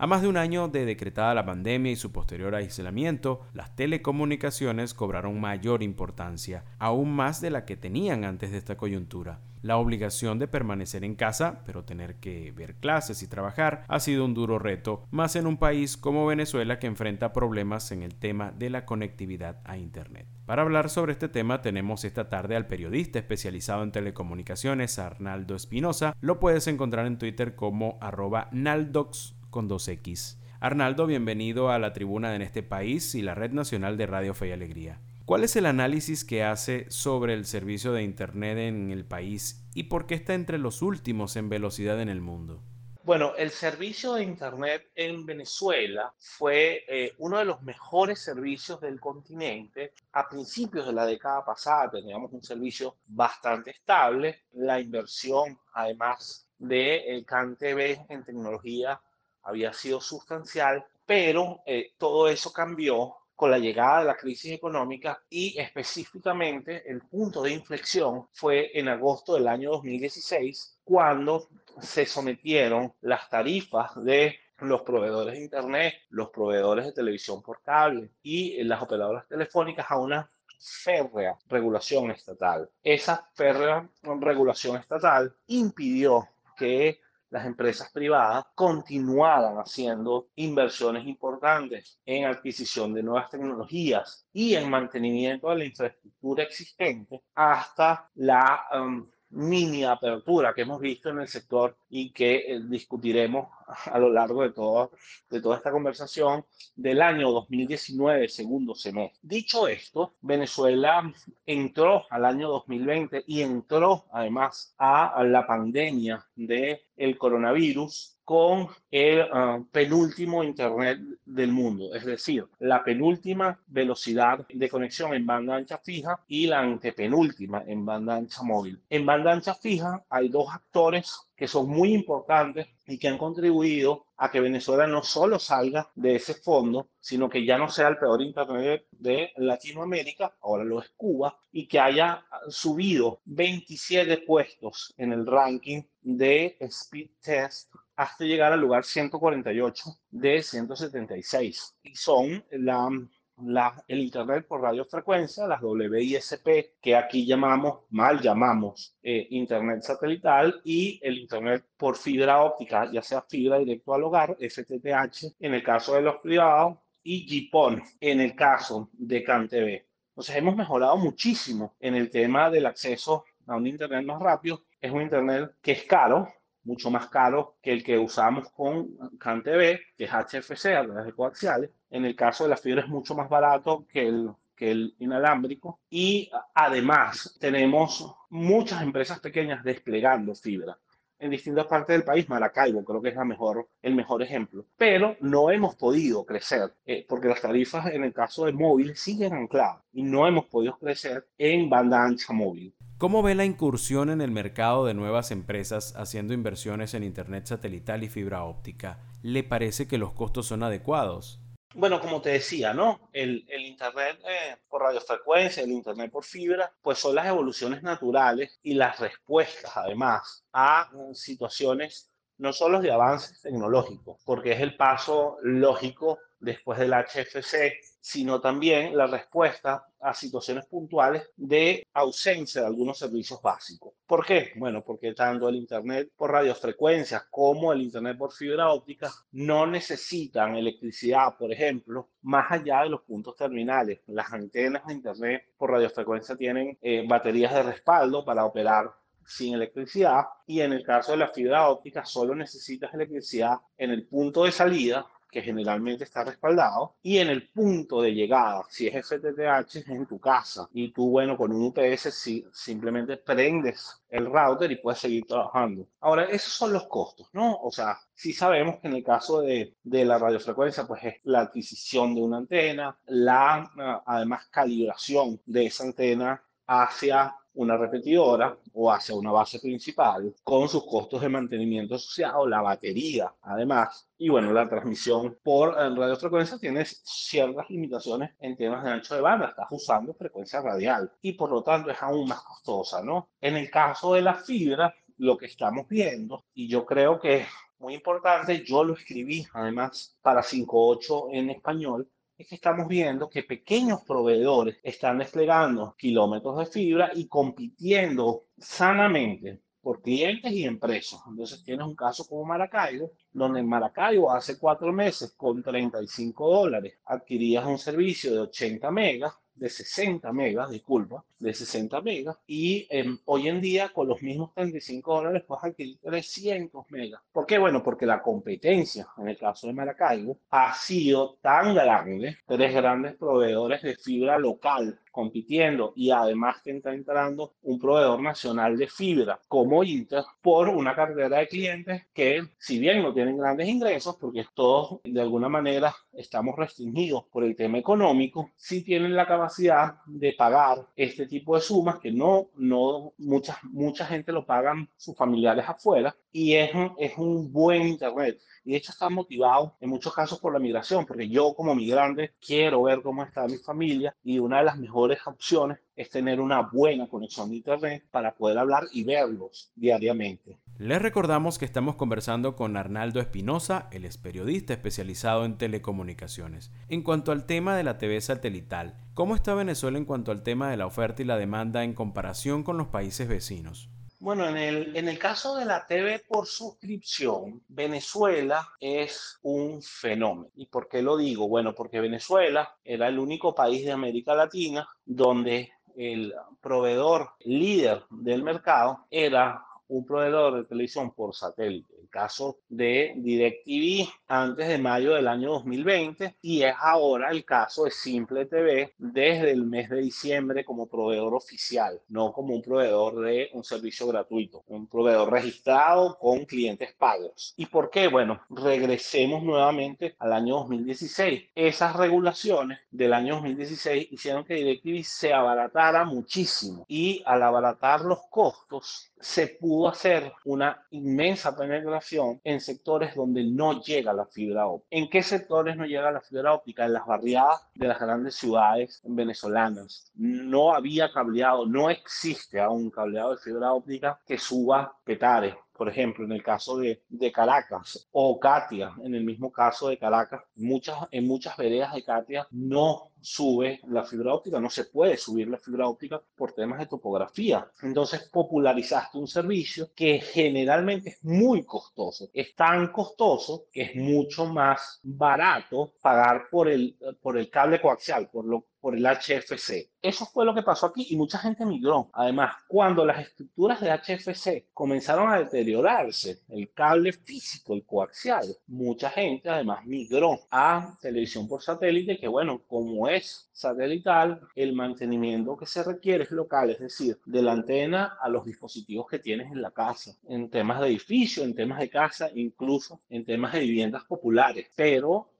a más de un año de decretada la pandemia y su posterior aislamiento, las telecomunicaciones cobraron mayor importancia, aún más de la que tenían antes de esta coyuntura. La obligación de permanecer en casa, pero tener que ver clases y trabajar, ha sido un duro reto, más en un país como Venezuela que enfrenta problemas en el tema de la conectividad a Internet. Para hablar sobre este tema tenemos esta tarde al periodista especializado en telecomunicaciones, Arnaldo Espinosa. Lo puedes encontrar en Twitter como arroba naldox con 2X. Arnaldo, bienvenido a la tribuna de En este país y la Red Nacional de Radio Fe y Alegría. ¿Cuál es el análisis que hace sobre el servicio de Internet en el país y por qué está entre los últimos en velocidad en el mundo? Bueno, el servicio de Internet en Venezuela fue eh, uno de los mejores servicios del continente. A principios de la década pasada teníamos un servicio bastante estable. La inversión, además de el CanTV en tecnología, había sido sustancial, pero eh, todo eso cambió con la llegada de la crisis económica y específicamente el punto de inflexión fue en agosto del año 2016 cuando se sometieron las tarifas de los proveedores de Internet, los proveedores de televisión por cable y las operadoras telefónicas a una férrea regulación estatal. Esa férrea regulación estatal impidió que las empresas privadas continuaran haciendo inversiones importantes en adquisición de nuevas tecnologías y en mantenimiento de la infraestructura existente hasta la um, mini apertura que hemos visto en el sector y que eh, discutiremos a lo largo de, todo, de toda esta conversación del año 2019, segundo semestre. Dicho esto, Venezuela entró al año 2020 y entró además a la pandemia del el coronavirus con el ah, penúltimo Internet del mundo, es decir, la penúltima velocidad de conexión en banda ancha fija y la antepenúltima en banda ancha móvil. En banda ancha fija hay dos actores que son muy importantes y que han contribuido a que Venezuela no solo salga de ese fondo, sino que ya no sea el peor Internet de Latinoamérica, ahora lo es Cuba, y que haya subido 27 puestos en el ranking de Speed Test hasta llegar al lugar 148 de 176. Y son la, la, el Internet por radiofrecuencia, las WISP, que aquí llamamos, mal llamamos, eh, Internet satelital, y el Internet por fibra óptica, ya sea fibra directo al hogar, FTTH, en el caso de los privados, y GPON, en el caso de CanTV. Entonces hemos mejorado muchísimo en el tema del acceso a un Internet más rápido. Es un Internet que es caro, mucho más caro que el que usamos con CanTV, que es HFC a través de coaxiales. En el caso de la fibra es mucho más barato que el, que el inalámbrico. Y además tenemos muchas empresas pequeñas desplegando fibra en distintas partes del país. Maracaibo creo que es la mejor, el mejor ejemplo. Pero no hemos podido crecer eh, porque las tarifas en el caso de móvil siguen ancladas y no hemos podido crecer en banda ancha móvil. ¿Cómo ve la incursión en el mercado de nuevas empresas haciendo inversiones en Internet satelital y fibra óptica? ¿Le parece que los costos son adecuados? Bueno, como te decía, ¿no? El, Internet eh, por radiofrecuencia, el Internet por fibra, pues son las evoluciones naturales y las respuestas, además, a situaciones no solo de avances tecnológicos, porque es el paso lógico después del HFC, sino también la respuesta a situaciones puntuales de ausencia de algunos servicios básicos. ¿Por qué? Bueno, porque tanto el Internet por radiofrecuencias como el Internet por fibra óptica no necesitan electricidad, por ejemplo, más allá de los puntos terminales. Las antenas de Internet por radiofrecuencia tienen eh, baterías de respaldo para operar sin electricidad y en el caso de la fibra óptica solo necesitas electricidad en el punto de salida que generalmente está respaldado, y en el punto de llegada, si es FTTH, es en tu casa. Y tú, bueno, con un UPS si, simplemente prendes el router y puedes seguir trabajando. Ahora, esos son los costos, ¿no? O sea, sí sabemos que en el caso de, de la radiofrecuencia, pues es la adquisición de una antena, la, además, calibración de esa antena hacia una repetidora o hacia una base principal con sus costos de mantenimiento asociados, la batería además, y bueno, la transmisión por radiofrecuencia tiene ciertas limitaciones en temas de ancho de banda, estás usando frecuencia radial y por lo tanto es aún más costosa, ¿no? En el caso de la fibra, lo que estamos viendo, y yo creo que es muy importante, yo lo escribí además para 5.8 en español, es que estamos viendo que pequeños proveedores están desplegando kilómetros de fibra y compitiendo sanamente por clientes y empresas. Entonces tienes un caso como Maracaibo, donde en Maracaibo hace cuatro meses con 35 dólares adquirías un servicio de 80 megas de 60 megas, disculpa, de 60 megas, y em, hoy en día con los mismos 35 dólares puedes adquirir 300 megas. ¿Por qué? Bueno, porque la competencia, en el caso de Maracaibo, ha sido tan grande, tres grandes proveedores de fibra local compitiendo y además que está entrando un proveedor nacional de fibra como Inter por una cartera de clientes que si bien no tienen grandes ingresos porque todos de alguna manera estamos restringidos por el tema económico, sí tienen la capacidad de pagar este tipo de sumas que no, no mucha, mucha gente lo pagan sus familiares afuera y es es un buen internet y de hecho está motivado en muchos casos por la migración, porque yo como migrante quiero ver cómo está mi familia y una de las mejores opciones es tener una buena conexión de internet para poder hablar y verlos diariamente. Les recordamos que estamos conversando con Arnaldo Espinosa, él es periodista especializado en telecomunicaciones. En cuanto al tema de la TV satelital, ¿cómo está Venezuela en cuanto al tema de la oferta y la demanda en comparación con los países vecinos? Bueno, en el, en el caso de la TV por suscripción, Venezuela es un fenómeno. ¿Y por qué lo digo? Bueno, porque Venezuela era el único país de América Latina donde el proveedor líder del mercado era un proveedor de televisión por satélite caso de DirecTV antes de mayo del año 2020 y es ahora el caso de Simple TV desde el mes de diciembre como proveedor oficial, no como un proveedor de un servicio gratuito, un proveedor registrado con clientes pagos. ¿Y por qué? Bueno, regresemos nuevamente al año 2016. Esas regulaciones del año 2016 hicieron que DirecTV se abaratara muchísimo y al abaratar los costos se pudo hacer una inmensa penetración en sectores donde no llega la fibra óptica. ¿En qué sectores no llega la fibra óptica? En las barriadas de las grandes ciudades venezolanas. No había cableado, no existe aún cableado de fibra óptica que suba Petare, por ejemplo, en el caso de, de, Caracas o Katia, en el mismo caso de Caracas, muchas, en muchas veredas de Katia no sube la fibra óptica, no se puede subir la fibra óptica por temas de topografía. Entonces popularizaste un servicio que generalmente es muy costoso. Es tan costoso que es mucho más barato pagar por el, por el cable coaxial, por lo por el HFC. Eso fue lo que pasó aquí y mucha gente migró. Además, cuando las estructuras de HFC comenzaron a deteriorarse, el cable físico, el coaxial, mucha gente además migró a televisión por satélite, que bueno, como satelital, el mantenimiento que se requiere es local, es decir, de la antena a los dispositivos que tienes en la casa, en temas de edificio, en temas de casa, incluso en temas de viviendas populares. Pero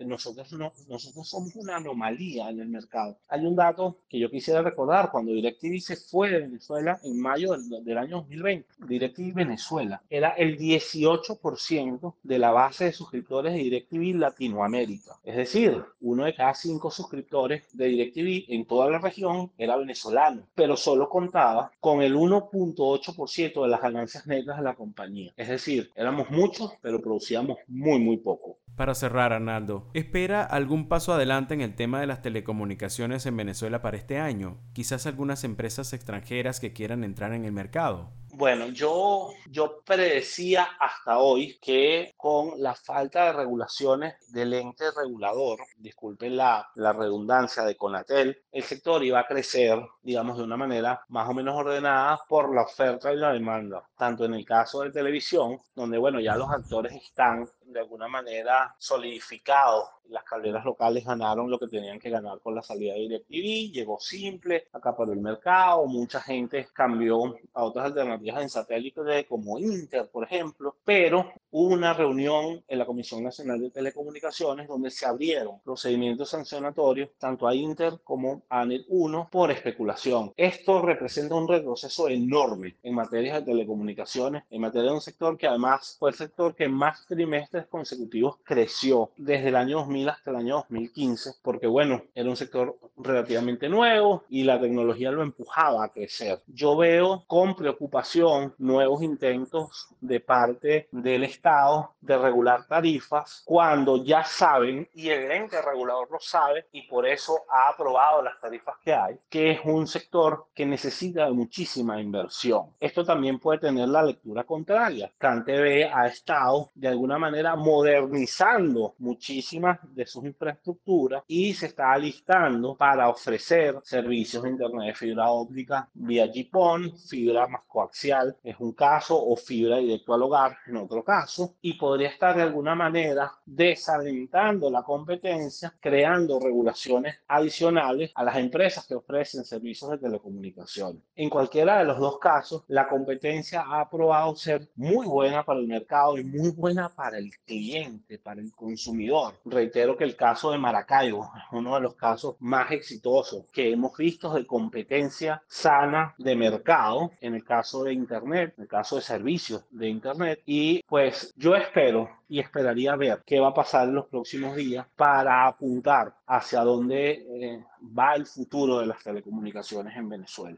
nosotros, no, nosotros somos una anomalía en el mercado. Hay un dato que yo quisiera recordar, cuando DirecTV se fue de Venezuela en mayo del, del año 2020, DirecTV Venezuela era el 18% de la base de suscriptores de DirecTV Latinoamérica. Es decir, uno de cada cinco suscriptores de DirecTV en toda la región era venezolano, pero solo contaba con el 1.8% de las ganancias netas de la compañía. Es decir, éramos muchos, pero producíamos muy, muy poco. Para cerrar, Arnaldo, ¿espera algún paso adelante en el tema de las telecomunicaciones en Venezuela para este año? Quizás algunas empresas extranjeras que quieran entrar en el mercado. Bueno, yo, yo predecía hasta hoy que con la falta de regulaciones del ente regulador, disculpen la, la redundancia de Conatel, el sector iba a crecer, digamos, de una manera más o menos ordenada por la oferta y la demanda, tanto en el caso de televisión, donde, bueno, ya los actores están de alguna manera solidificado. Las calderas locales ganaron lo que tenían que ganar con la salida de DirecTV, llegó simple, acaparó el mercado, mucha gente cambió a otras alternativas en satélite como Inter, por ejemplo, pero hubo una reunión en la Comisión Nacional de Telecomunicaciones donde se abrieron procedimientos sancionatorios tanto a Inter como a NET 1 por especulación. Esto representa un retroceso enorme en materia de telecomunicaciones, en materia de un sector que además fue el sector que más trimestres consecutivos creció desde el año 2000 hasta el año 2015, porque bueno, era un sector relativamente nuevo y la tecnología lo empujaba a crecer. Yo veo con preocupación nuevos intentos de parte del Estado de regular tarifas cuando ya saben y el ente regulador lo sabe y por eso ha aprobado las tarifas que hay, que es un sector que necesita de muchísima inversión. Esto también puede tener la lectura contraria. CanTV ha estado de alguna manera modernizando muchísimas de sus infraestructuras y se está alistando para ofrecer servicios de Internet de fibra óptica vía GPON, fibra más coaxial, es un caso, o fibra directo al hogar en otro caso, y podría estar de alguna manera desalentando la competencia, creando regulaciones adicionales a las empresas que ofrecen servicios de telecomunicaciones. En cualquiera de los dos casos, la competencia ha probado ser muy buena para el mercado y muy buena para el cliente, para el consumidor. Reitero que el caso de Maracaibo es uno de los casos más exitosos que hemos visto de competencia sana de mercado en el caso de Internet, en el caso de servicios de Internet. Y pues yo espero y esperaría ver qué va a pasar en los próximos días para apuntar hacia dónde eh, va el futuro de las telecomunicaciones en Venezuela.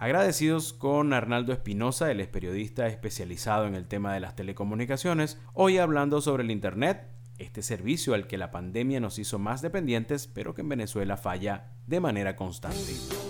Agradecidos con Arnaldo Espinosa, él es periodista especializado en el tema de las telecomunicaciones, hoy hablando sobre el Internet, este servicio al que la pandemia nos hizo más dependientes, pero que en Venezuela falla de manera constante.